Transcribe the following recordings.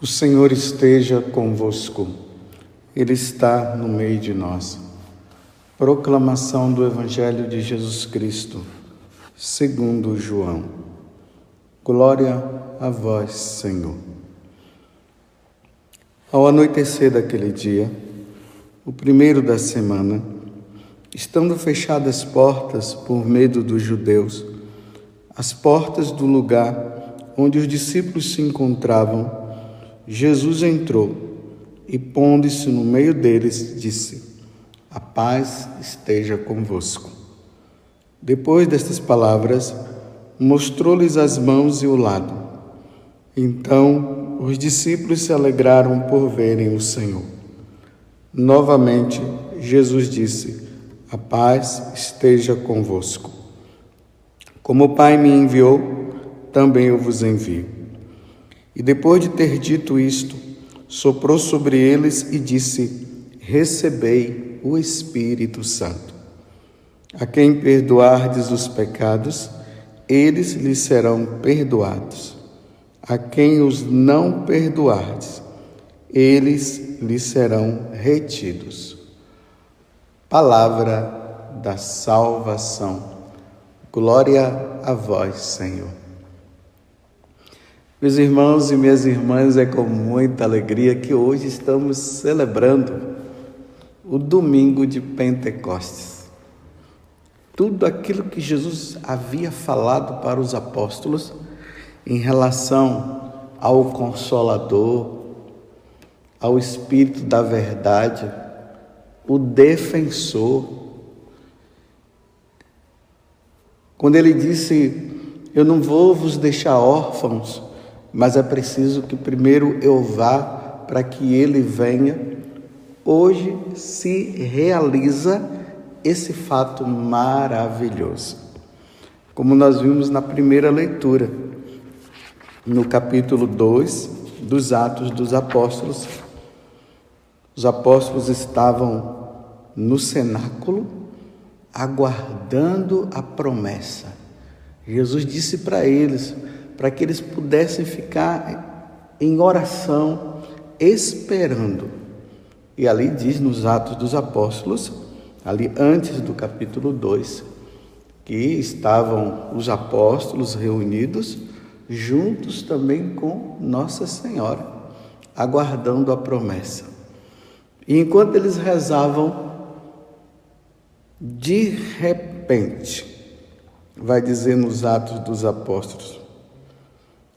O Senhor esteja convosco, Ele está no meio de nós. Proclamação do Evangelho de Jesus Cristo, segundo João. Glória a vós, Senhor. Ao anoitecer daquele dia, o primeiro da semana, estando fechadas as portas por medo dos judeus, as portas do lugar onde os discípulos se encontravam, Jesus entrou e, pondo-se no meio deles, disse: A paz esteja convosco. Depois destas palavras, mostrou-lhes as mãos e o lado. Então os discípulos se alegraram por verem o Senhor. Novamente, Jesus disse: A paz esteja convosco. Como o Pai me enviou, também eu vos envio. E depois de ter dito isto, soprou sobre eles e disse: Recebei o Espírito Santo. A quem perdoardes os pecados, eles lhes serão perdoados. A quem os não perdoardes, eles lhes serão retidos. Palavra da salvação. Glória a vós, Senhor. Meus irmãos e minhas irmãs, é com muita alegria que hoje estamos celebrando o domingo de Pentecostes. Tudo aquilo que Jesus havia falado para os apóstolos em relação ao Consolador, ao Espírito da Verdade, o Defensor. Quando ele disse: Eu não vou vos deixar órfãos, mas é preciso que primeiro eu vá para que ele venha. Hoje se realiza esse fato maravilhoso. Como nós vimos na primeira leitura, no capítulo 2 dos Atos dos Apóstolos, os apóstolos estavam no cenáculo aguardando a promessa. Jesus disse para eles: para que eles pudessem ficar em oração, esperando. E ali diz nos Atos dos Apóstolos, ali antes do capítulo 2, que estavam os apóstolos reunidos, juntos também com Nossa Senhora, aguardando a promessa. E enquanto eles rezavam, de repente, vai dizer nos Atos dos Apóstolos,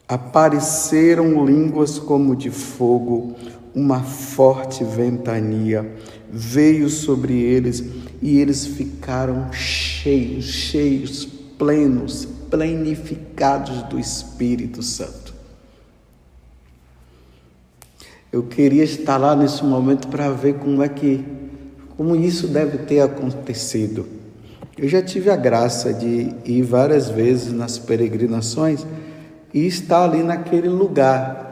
apareceram línguas como de fogo, uma forte ventania veio sobre eles e eles ficaram cheios, cheios, plenos, plenificados do Espírito Santo. Eu queria estar lá nesse momento para ver como é que, como isso deve ter acontecido. Eu já tive a graça de ir várias vezes nas peregrinações e está ali naquele lugar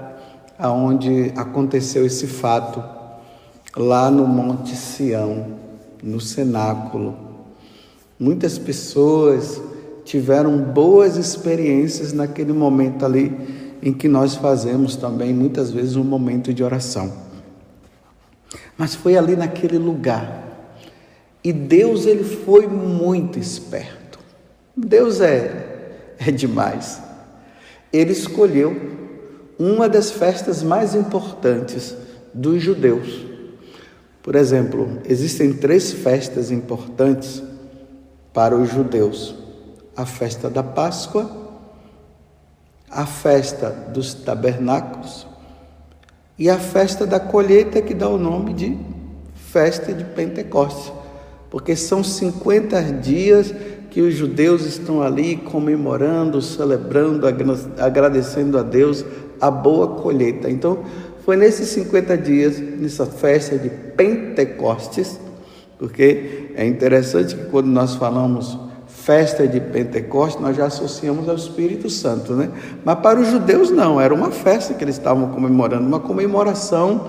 aonde aconteceu esse fato, lá no Monte Sião, no cenáculo. Muitas pessoas tiveram boas experiências naquele momento ali em que nós fazemos também muitas vezes um momento de oração. Mas foi ali naquele lugar. E Deus ele foi muito esperto. Deus é é demais ele escolheu uma das festas mais importantes dos judeus. Por exemplo, existem três festas importantes para os judeus: a festa da Páscoa, a festa dos tabernáculos e a festa da colheita, que dá o nome de festa de Pentecostes, porque são 50 dias que os judeus estão ali comemorando, celebrando, agradecendo a Deus a boa colheita. Então, foi nesses 50 dias, nessa festa de Pentecostes, porque é interessante que quando nós falamos festa de Pentecostes, nós já associamos ao Espírito Santo, né? Mas para os judeus não, era uma festa que eles estavam comemorando, uma comemoração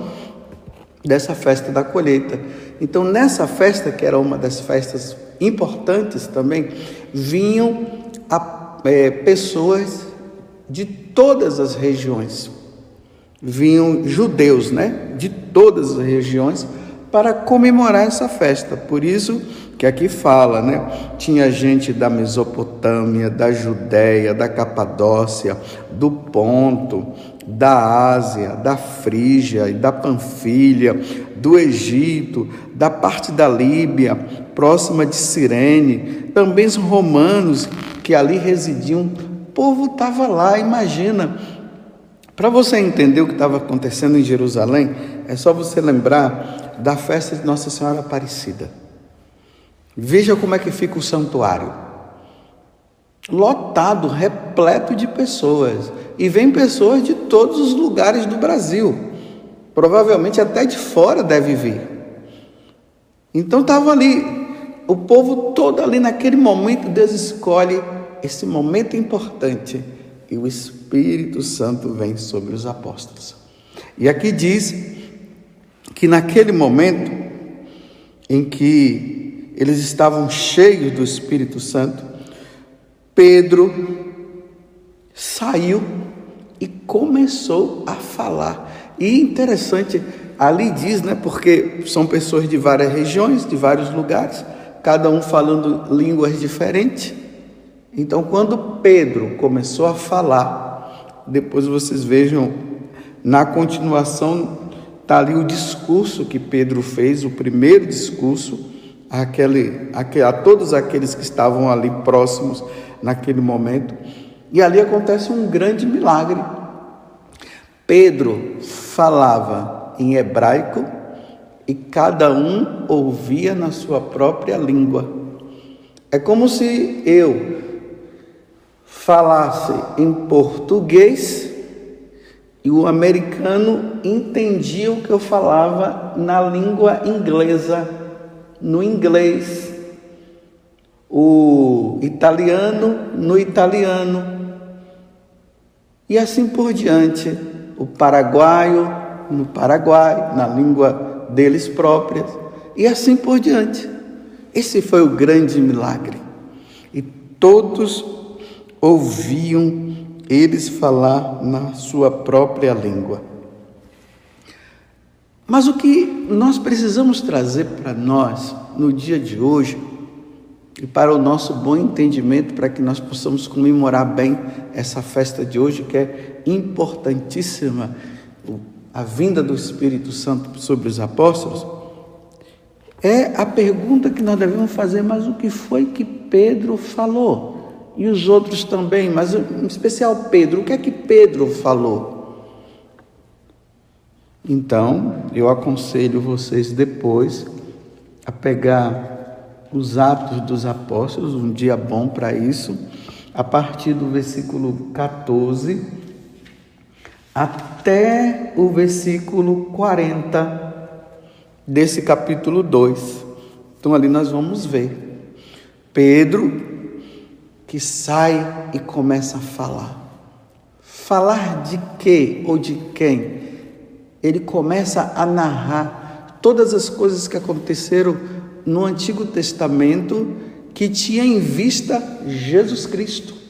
dessa festa da colheita. Então, nessa festa, que era uma das festas importantes também, vinham a, é, pessoas de todas as regiões. vinham judeus, né, de todas as regiões para comemorar essa festa. Por isso que aqui fala, né? Tinha gente da Mesopotâmia, da Judéia, da Capadócia, do Ponto, da Ásia, da Frígia e da Panfilha, do Egito, da parte da Líbia, próxima de Cirene, também os romanos que ali residiam. O povo estava lá, imagina. Para você entender o que estava acontecendo em Jerusalém, é só você lembrar da festa de Nossa Senhora Aparecida. Veja como é que fica o santuário. Lotado, repleto de pessoas. E vem pessoas de todos os lugares do Brasil. Provavelmente até de fora deve vir. Então estava ali, o povo todo ali naquele momento, Deus escolhe esse momento importante e o Espírito Santo vem sobre os apóstolos. E aqui diz que naquele momento em que eles estavam cheios do Espírito Santo, Pedro saiu e começou a falar. E interessante, ali diz, né, porque são pessoas de várias regiões, de vários lugares, cada um falando línguas diferentes. Então, quando Pedro começou a falar, depois vocês vejam na continuação, está ali o discurso que Pedro fez, o primeiro discurso, àquele, a todos aqueles que estavam ali próximos naquele momento. E ali acontece um grande milagre. Pedro falava em hebraico e cada um ouvia na sua própria língua. É como se eu falasse em português e o americano entendia o que eu falava na língua inglesa, no inglês, o italiano no italiano, e assim por diante. O paraguaio no Paraguai, na língua deles próprias, e assim por diante. Esse foi o grande milagre. E todos ouviam eles falar na sua própria língua. Mas o que nós precisamos trazer para nós no dia de hoje e para o nosso bom entendimento, para que nós possamos comemorar bem essa festa de hoje, que é importantíssima, a vinda do Espírito Santo sobre os apóstolos, é a pergunta que nós devemos fazer: mas o que foi que Pedro falou? E os outros também, mas em especial Pedro, o que é que Pedro falou? Então, eu aconselho vocês depois a pegar os Atos dos Apóstolos, um dia bom para isso, a partir do versículo 14 até o versículo 40 desse capítulo 2. Então ali nós vamos ver Pedro que sai e começa a falar. Falar de quê ou de quem? Ele começa a narrar todas as coisas que aconteceram no Antigo Testamento que tinha em vista Jesus Cristo.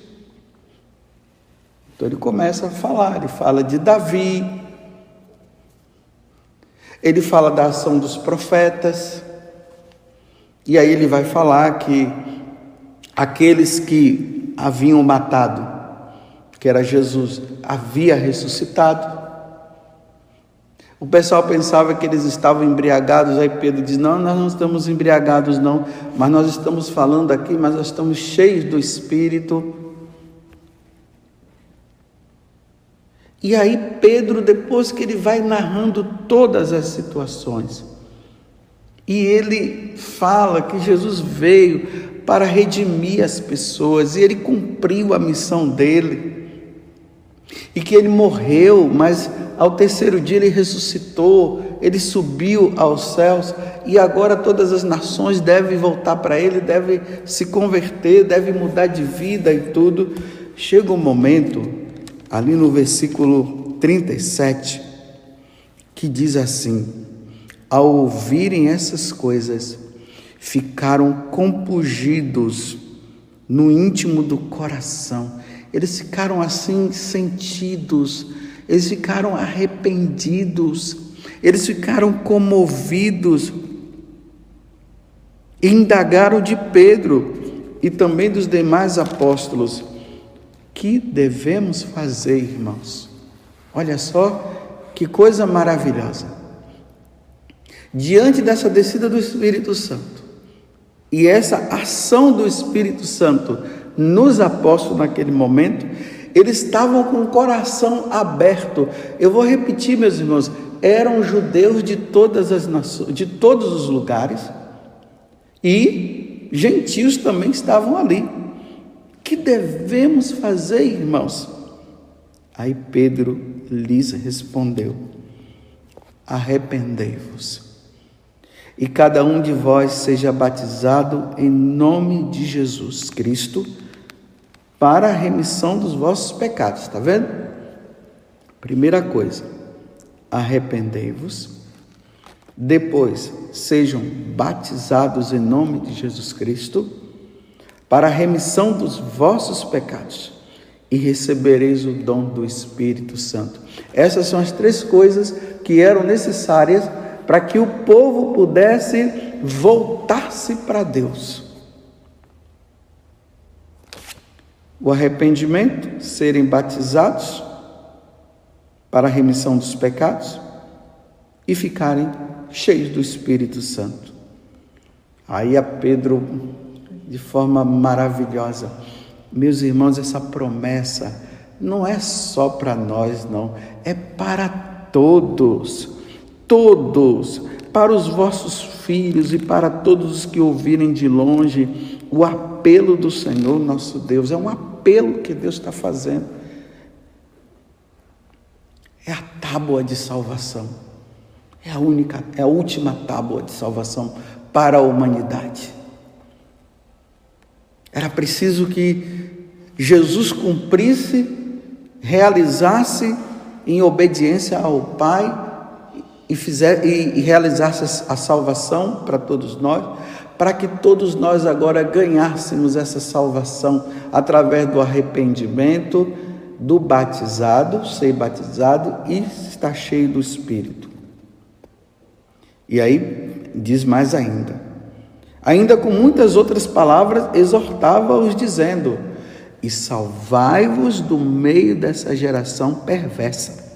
Então ele começa a falar, ele fala de Davi, ele fala da ação dos profetas, e aí ele vai falar que aqueles que haviam matado, que era Jesus, havia ressuscitado. O pessoal pensava que eles estavam embriagados, aí Pedro diz: Não, nós não estamos embriagados, não, mas nós estamos falando aqui, mas nós estamos cheios do Espírito. E aí, Pedro, depois que ele vai narrando todas as situações, e ele fala que Jesus veio para redimir as pessoas, e ele cumpriu a missão dele, e que ele morreu, mas ao terceiro dia ele ressuscitou, ele subiu aos céus e agora todas as nações devem voltar para ele, devem se converter, devem mudar de vida e tudo. Chega um momento, ali no versículo 37, que diz assim: Ao ouvirem essas coisas, ficaram compungidos no íntimo do coração. Eles ficaram assim sentidos eles ficaram arrependidos, eles ficaram comovidos, indagaram de Pedro e também dos demais apóstolos: que devemos fazer, irmãos? Olha só que coisa maravilhosa. Diante dessa descida do Espírito Santo e essa ação do Espírito Santo nos apóstolos naquele momento, eles estavam com o coração aberto. Eu vou repetir, meus irmãos, eram judeus de todas as nações, de todos os lugares, e gentios também estavam ali. Que devemos fazer, irmãos? Aí Pedro lhes respondeu: Arrependei-vos, e cada um de vós seja batizado em nome de Jesus Cristo para a remissão dos vossos pecados. Está vendo? Primeira coisa, arrependei-vos. Depois, sejam batizados em nome de Jesus Cristo para a remissão dos vossos pecados e recebereis o dom do Espírito Santo. Essas são as três coisas que eram necessárias para que o povo pudesse voltar-se para Deus. o arrependimento, serem batizados para a remissão dos pecados e ficarem cheios do Espírito Santo. Aí a Pedro, de forma maravilhosa, meus irmãos, essa promessa não é só para nós, não, é para todos, todos, para os vossos filhos e para todos os que ouvirem de longe o apelo do Senhor nosso Deus, é um apelo que Deus está fazendo. É a tábua de salvação. É a única, é a última tábua de salvação para a humanidade. Era preciso que Jesus cumprisse, realizasse em obediência ao Pai e, fizer, e, e realizasse a salvação para todos nós, para que todos nós agora ganhássemos essa salvação através do arrependimento, do batizado, ser batizado e estar cheio do Espírito. E aí diz mais ainda. Ainda com muitas outras palavras, exortava-os, dizendo: E salvai-vos do meio dessa geração perversa.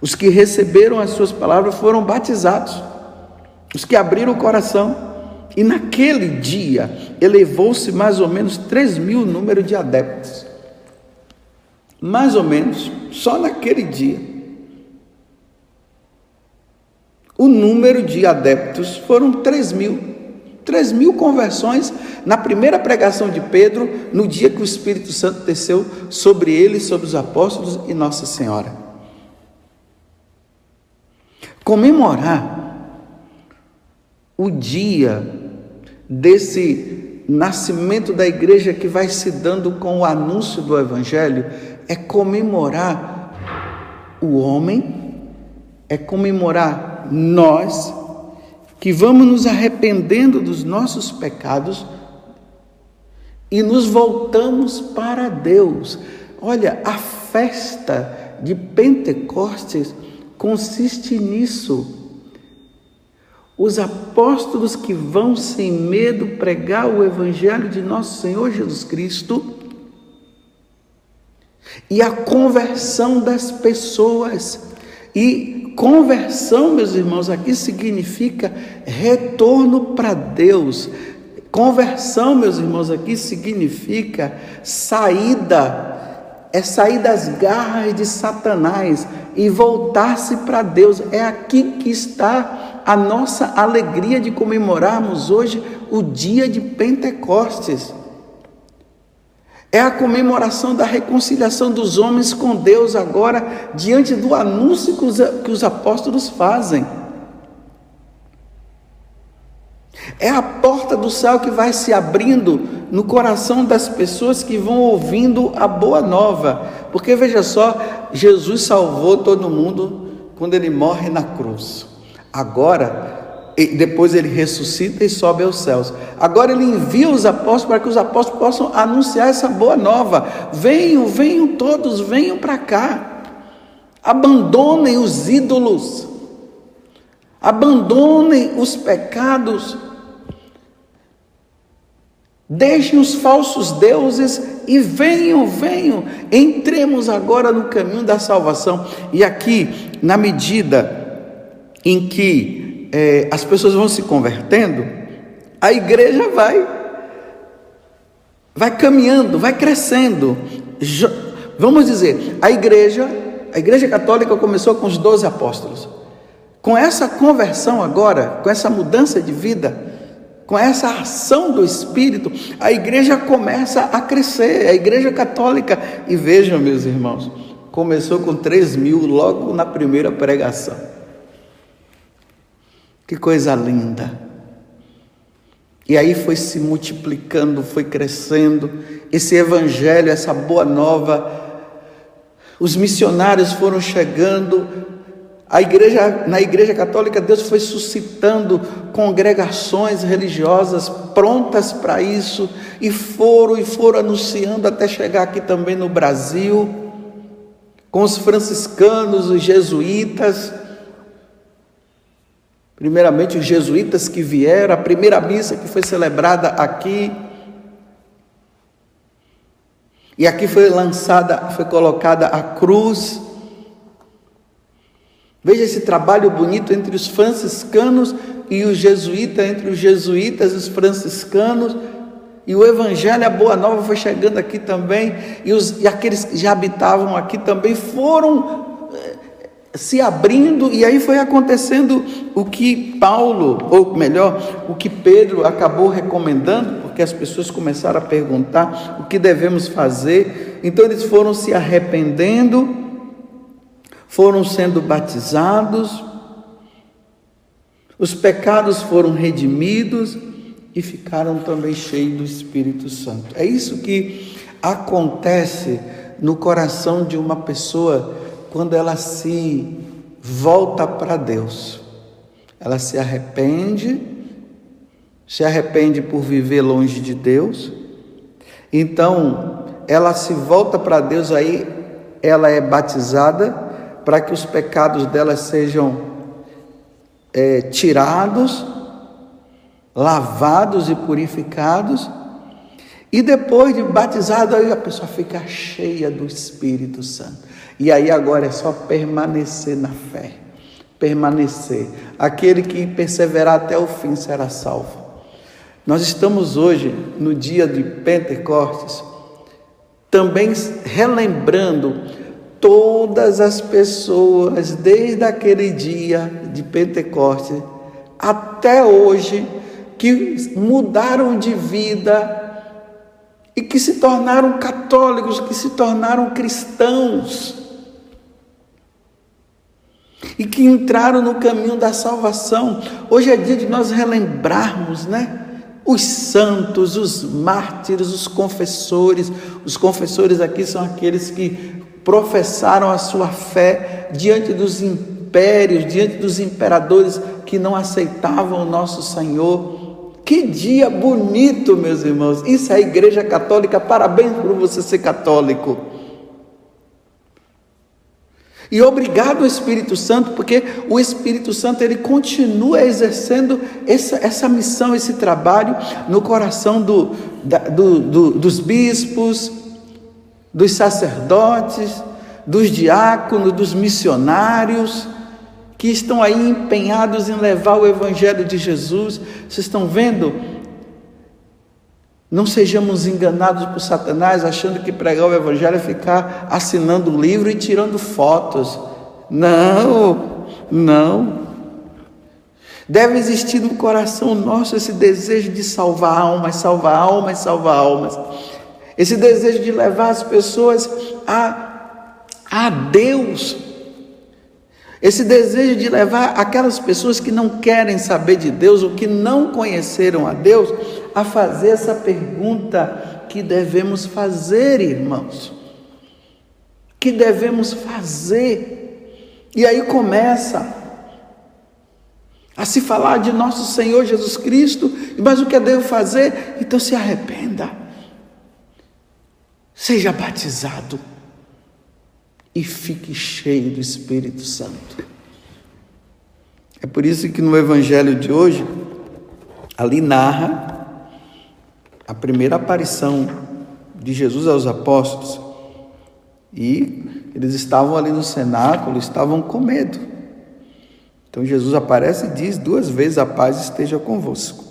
Os que receberam as suas palavras foram batizados, os que abriram o coração e naquele dia elevou-se mais ou menos 3 mil número de adeptos. Mais ou menos, só naquele dia. O número de adeptos foram 3 mil. 3 mil conversões na primeira pregação de Pedro, no dia que o Espírito Santo desceu sobre ele, sobre os apóstolos e Nossa Senhora. Comemorar o dia desse nascimento da igreja que vai se dando com o anúncio do Evangelho é comemorar o homem, é comemorar nós que vamos nos arrependendo dos nossos pecados e nos voltamos para Deus. Olha, a festa de Pentecostes consiste nisso os apóstolos que vão sem medo pregar o Evangelho de nosso Senhor Jesus Cristo e a conversão das pessoas. E conversão, meus irmãos, aqui significa retorno para Deus. Conversão, meus irmãos, aqui significa saída é sair das garras de Satanás e voltar-se para Deus. É aqui que está a nossa alegria de comemorarmos hoje o dia de Pentecostes. É a comemoração da reconciliação dos homens com Deus agora, diante do anúncio que os, que os apóstolos fazem. É a porta do céu que vai se abrindo no coração das pessoas que vão ouvindo a boa nova. Porque veja só, Jesus salvou todo mundo quando ele morre na cruz. Agora, depois ele ressuscita e sobe aos céus. Agora ele envia os apóstolos para que os apóstolos possam anunciar essa boa nova. Venham, venham todos, venham para cá. Abandonem os ídolos. Abandonem os pecados. Deixem os falsos deuses e venham, venham. Entremos agora no caminho da salvação. E aqui, na medida em que é, as pessoas vão se convertendo, a igreja vai, vai caminhando, vai crescendo. Vamos dizer, a igreja, a igreja católica começou com os doze apóstolos. Com essa conversão agora, com essa mudança de vida, com essa ação do Espírito, a igreja começa a crescer, a igreja católica. E vejam, meus irmãos, começou com 3 mil logo na primeira pregação. Que coisa linda. E aí foi se multiplicando, foi crescendo. Esse evangelho, essa boa nova, os missionários foram chegando, a igreja, na igreja católica, Deus foi suscitando congregações religiosas prontas para isso e foram e foram anunciando até chegar aqui também no Brasil, com os franciscanos, os jesuítas. Primeiramente, os jesuítas que vieram, a primeira missa que foi celebrada aqui. E aqui foi lançada, foi colocada a cruz Veja esse trabalho bonito entre os franciscanos e os jesuítas, entre os jesuítas e os franciscanos. E o Evangelho, a Boa Nova, foi chegando aqui também, e, os, e aqueles que já habitavam aqui também foram se abrindo, e aí foi acontecendo o que Paulo, ou melhor, o que Pedro acabou recomendando, porque as pessoas começaram a perguntar o que devemos fazer, então eles foram se arrependendo foram sendo batizados, os pecados foram redimidos e ficaram também cheios do Espírito Santo. É isso que acontece no coração de uma pessoa quando ela se volta para Deus. Ela se arrepende, se arrepende por viver longe de Deus. Então, ela se volta para Deus aí, ela é batizada para que os pecados delas sejam é, tirados, lavados e purificados. E depois de batizado, aí a pessoa fica cheia do Espírito Santo. E aí agora é só permanecer na fé. Permanecer. Aquele que perseverar até o fim será salvo. Nós estamos hoje, no dia de Pentecostes, também relembrando todas as pessoas, desde aquele dia de Pentecostes até hoje, que mudaram de vida e que se tornaram católicos, que se tornaram cristãos e que entraram no caminho da salvação. Hoje é dia de nós relembrarmos, né? Os santos, os mártires, os confessores. Os confessores aqui são aqueles que professaram a sua fé diante dos impérios, diante dos imperadores que não aceitavam o nosso Senhor. Que dia bonito, meus irmãos. Isso é a Igreja Católica. Parabéns por você ser católico. E obrigado ao Espírito Santo, porque o Espírito Santo ele continua exercendo essa, essa missão, esse trabalho no coração do, da, do, do, dos bispos, dos sacerdotes, dos diáconos, dos missionários, que estão aí empenhados em levar o Evangelho de Jesus. Vocês estão vendo? Não sejamos enganados por Satanás achando que pregar o Evangelho é ficar assinando o livro e tirando fotos. Não, não. Deve existir no coração nosso esse desejo de salvar almas, salvar almas, salvar almas. Esse desejo de levar as pessoas a, a Deus. Esse desejo de levar aquelas pessoas que não querem saber de Deus ou que não conheceram a Deus a fazer essa pergunta que devemos fazer, irmãos. Que devemos fazer. E aí começa a se falar de nosso Senhor Jesus Cristo, mas o que eu devo fazer? Então se arrependa. Seja batizado e fique cheio do Espírito Santo. É por isso que no Evangelho de hoje, ali narra a primeira aparição de Jesus aos apóstolos. E eles estavam ali no cenáculo, estavam com medo. Então Jesus aparece e diz duas vezes: A paz esteja convosco.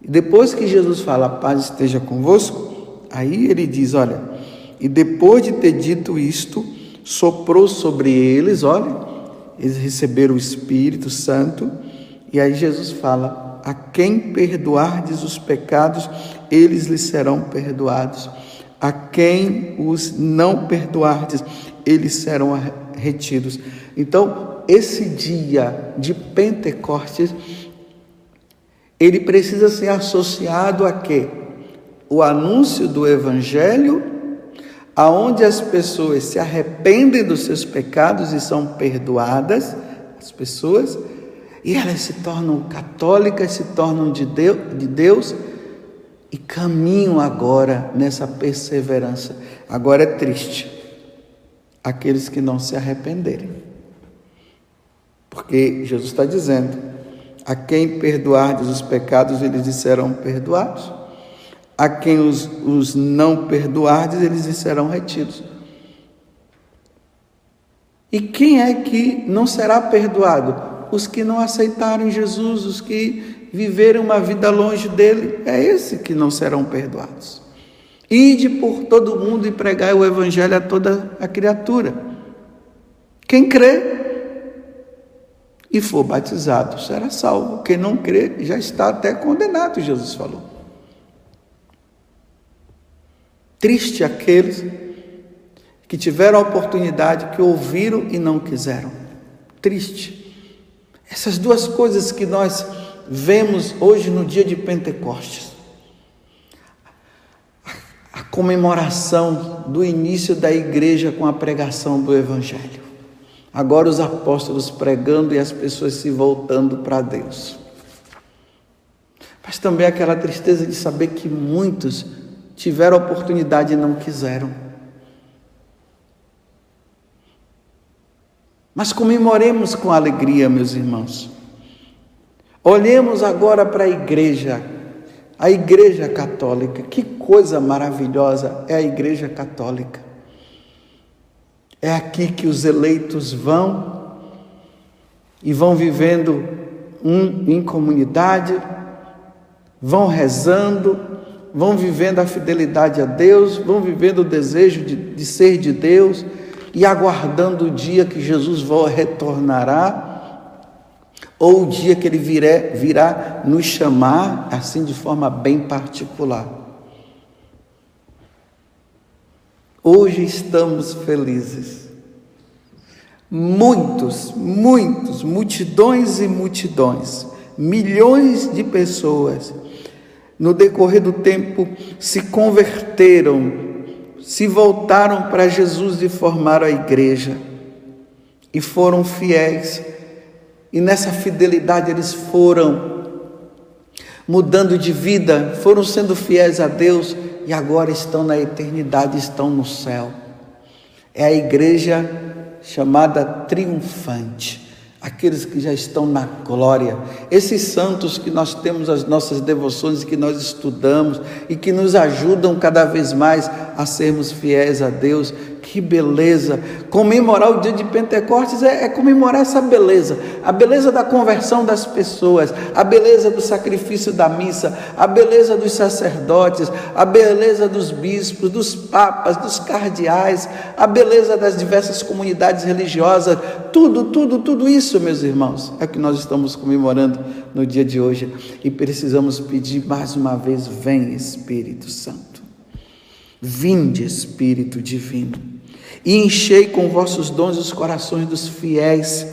E depois que Jesus fala, A paz esteja convosco, aí ele diz: Olha, e depois de ter dito isto, soprou sobre eles, olha, eles receberam o Espírito Santo, e aí Jesus fala: A quem perdoardes os pecados, eles lhes serão perdoados. A quem os não perdoardes, eles serão retidos. Então, esse dia de Pentecostes, ele precisa ser associado a quê? O anúncio do evangelho, aonde as pessoas se arrependem dos seus pecados e são perdoadas, as pessoas, e elas se tornam católicas, se tornam de Deus, de Deus e caminham agora nessa perseverança. Agora é triste aqueles que não se arrependerem. Porque Jesus está dizendo: a quem perdoardes os pecados, eles serão perdoados. A quem os, os não perdoardes, eles serão retidos. E quem é que não será perdoado? Os que não aceitaram Jesus, os que viverem uma vida longe dele, é esse que não serão perdoados. Ide por todo mundo e pregai o evangelho a toda a criatura. Quem crê e for batizado será salvo. Quem não crê já está até condenado, Jesus falou. Triste aqueles que tiveram a oportunidade, que ouviram e não quiseram. Triste. Essas duas coisas que nós vemos hoje no dia de Pentecostes. A comemoração do início da igreja com a pregação do Evangelho. Agora os apóstolos pregando e as pessoas se voltando para Deus. Mas também aquela tristeza de saber que muitos tiveram oportunidade e não quiseram. Mas comemoremos com alegria, meus irmãos Olhemos agora para a igreja, a igreja católica. Que coisa maravilhosa é a igreja católica. É aqui que os eleitos vão e vão vivendo um, em comunidade, vão rezando, vão vivendo a fidelidade a Deus, vão vivendo o desejo de, de ser de Deus e aguardando o dia que Jesus retornará ou o dia que ele virá, virá nos chamar assim de forma bem particular. Hoje estamos felizes. Muitos, muitos, multidões e multidões, milhões de pessoas, no decorrer do tempo, se converteram, se voltaram para Jesus e formaram a igreja, e foram fiéis. E nessa fidelidade eles foram mudando de vida, foram sendo fiéis a Deus e agora estão na eternidade, estão no céu. É a igreja chamada triunfante aqueles que já estão na glória, esses santos que nós temos as nossas devoções, que nós estudamos e que nos ajudam cada vez mais a sermos fiéis a Deus. Que beleza! Comemorar o dia de Pentecostes é, é comemorar essa beleza, a beleza da conversão das pessoas, a beleza do sacrifício da missa, a beleza dos sacerdotes, a beleza dos bispos, dos papas, dos cardeais, a beleza das diversas comunidades religiosas, tudo, tudo, tudo isso, meus irmãos, é que nós estamos comemorando no dia de hoje. E precisamos pedir mais uma vez: vem Espírito Santo, vinde Espírito Divino, e enchei com vossos dons os corações dos fiéis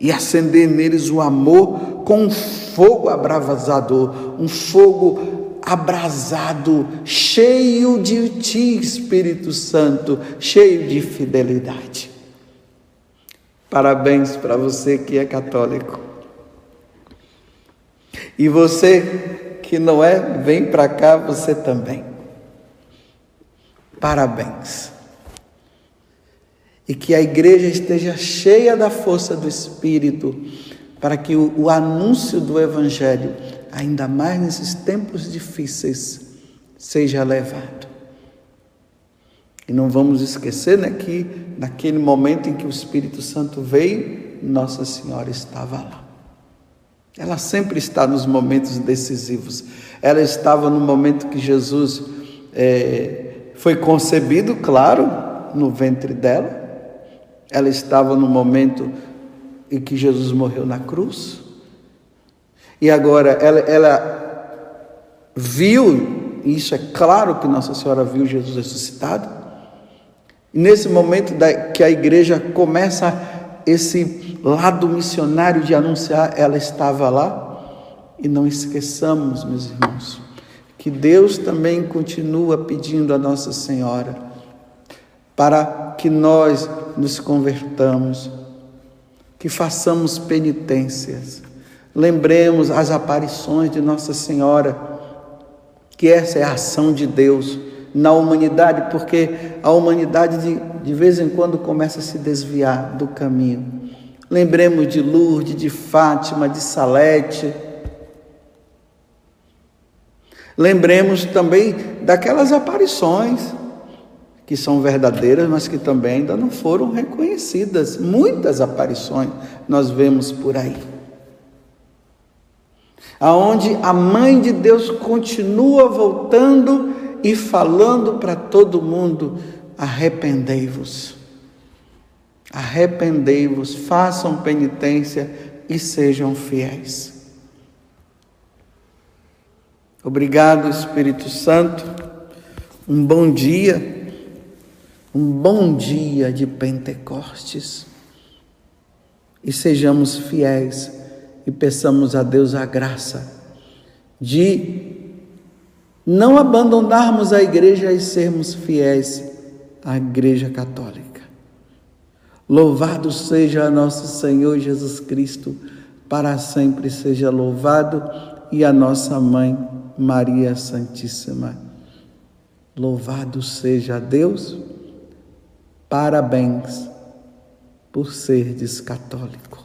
e acender neles o amor com um fogo abrasador, um fogo abrasado, cheio de ti, Espírito Santo, cheio de fidelidade. Parabéns para você que é católico. E você que não é, vem para cá você também. Parabéns. E que a igreja esteja cheia da força do Espírito, para que o, o anúncio do Evangelho, ainda mais nesses tempos difíceis, seja levado. E não vamos esquecer né, que naquele momento em que o Espírito Santo veio, Nossa Senhora estava lá. Ela sempre está nos momentos decisivos. Ela estava no momento que Jesus é, foi concebido, claro, no ventre dela. Ela estava no momento em que Jesus morreu na cruz. E agora ela, ela viu, e isso é claro que Nossa Senhora viu Jesus ressuscitado. E nesse momento da, que a igreja começa esse lado missionário de anunciar, ela estava lá. E não esqueçamos, meus irmãos, que Deus também continua pedindo a Nossa Senhora para que nós nos convertamos, que façamos penitências, lembremos as aparições de Nossa Senhora, que essa é a ação de Deus na humanidade, porque a humanidade de, de vez em quando começa a se desviar do caminho. Lembremos de Lourdes, de Fátima, de Salete. Lembremos também daquelas aparições que são verdadeiras, mas que também ainda não foram reconhecidas. Muitas aparições nós vemos por aí. Aonde a mãe de Deus continua voltando e falando para todo mundo: arrependei-vos. Arrependei-vos, façam penitência e sejam fiéis. Obrigado, Espírito Santo. Um bom dia um bom dia de Pentecostes e sejamos fiéis e peçamos a Deus a graça de não abandonarmos a igreja e sermos fiéis à Igreja Católica. Louvado seja nosso Senhor Jesus Cristo, para sempre seja louvado, e a nossa mãe, Maria Santíssima. Louvado seja Deus Parabéns por serdes católico.